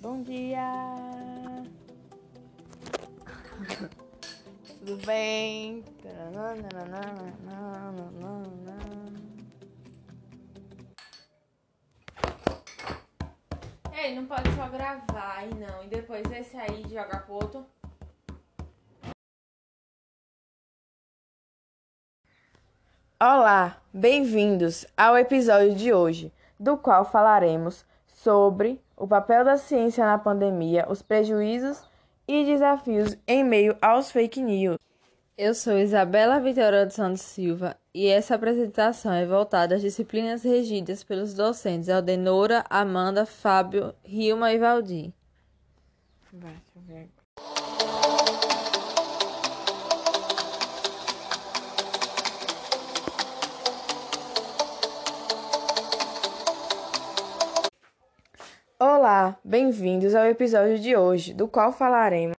Bom dia! Tudo bem? Ei, não pode só gravar aí não. E depois esse aí joga pro outro. Olá, bem-vindos ao episódio de hoje, do qual falaremos sobre o papel da ciência na pandemia, os prejuízos e desafios em meio aos fake news. Eu sou Isabela Vitória dos Santos Silva e essa apresentação é voltada às disciplinas regidas pelos docentes Aldenora, Amanda, Fábio, Rilma e Valdir. Vai, deixa eu ver. Olá, bem-vindos ao episódio de hoje, do qual falaremos.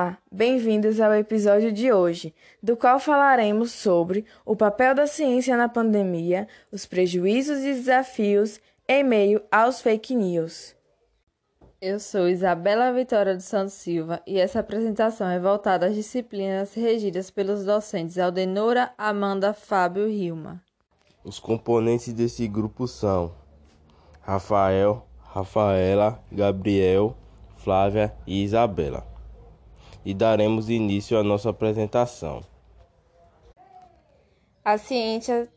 Olá, bem-vindos ao episódio de hoje, do qual falaremos sobre o papel da ciência na pandemia, os prejuízos e desafios em meio aos fake news. Eu sou Isabela Vitória dos Santos Silva e essa apresentação é voltada às disciplinas regidas pelos docentes Aldenora, Amanda, Fábio e Rilma. Os componentes desse grupo são Rafael, Rafaela, Gabriel, Flávia e Isabela. E daremos início à nossa apresentação. A ciência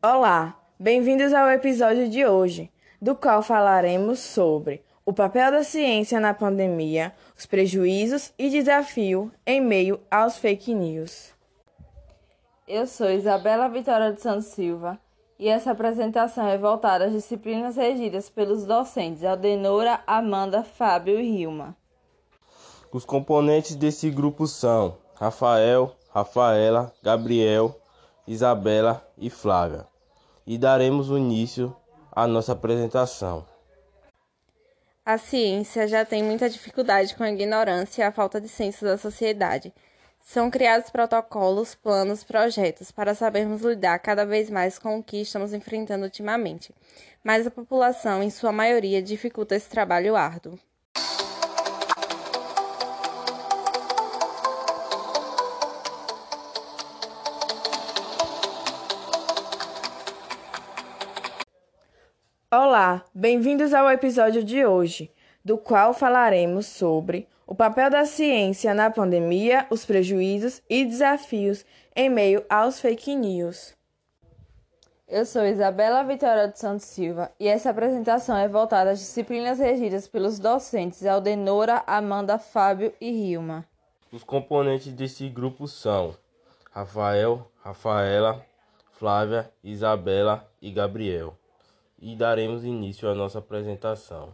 Olá, bem-vindos ao episódio de hoje, do qual falaremos sobre o papel da ciência na pandemia, os prejuízos e desafios em meio aos fake news. Eu sou Isabela Vitória dos Santos Silva e essa apresentação é voltada às disciplinas regidas pelos docentes Aldenora, Amanda, Fábio e Rilma. Os componentes desse grupo são Rafael, Rafaela, Gabriel, Isabela e Flávia. E daremos início à nossa apresentação. A ciência já tem muita dificuldade com a ignorância e a falta de senso da sociedade. São criados protocolos, planos, projetos para sabermos lidar cada vez mais com o que estamos enfrentando ultimamente. Mas a população, em sua maioria, dificulta esse trabalho árduo. Olá, bem-vindos ao episódio de hoje, do qual falaremos sobre o papel da ciência na pandemia, os prejuízos e desafios em meio aos fake news. Eu sou Isabela Vitória dos Santos Silva e essa apresentação é voltada às disciplinas regidas pelos docentes Aldenora, Amanda, Fábio e Rilma. Os componentes desse grupo são Rafael, Rafaela, Flávia, Isabela e Gabriel. E daremos início à nossa apresentação.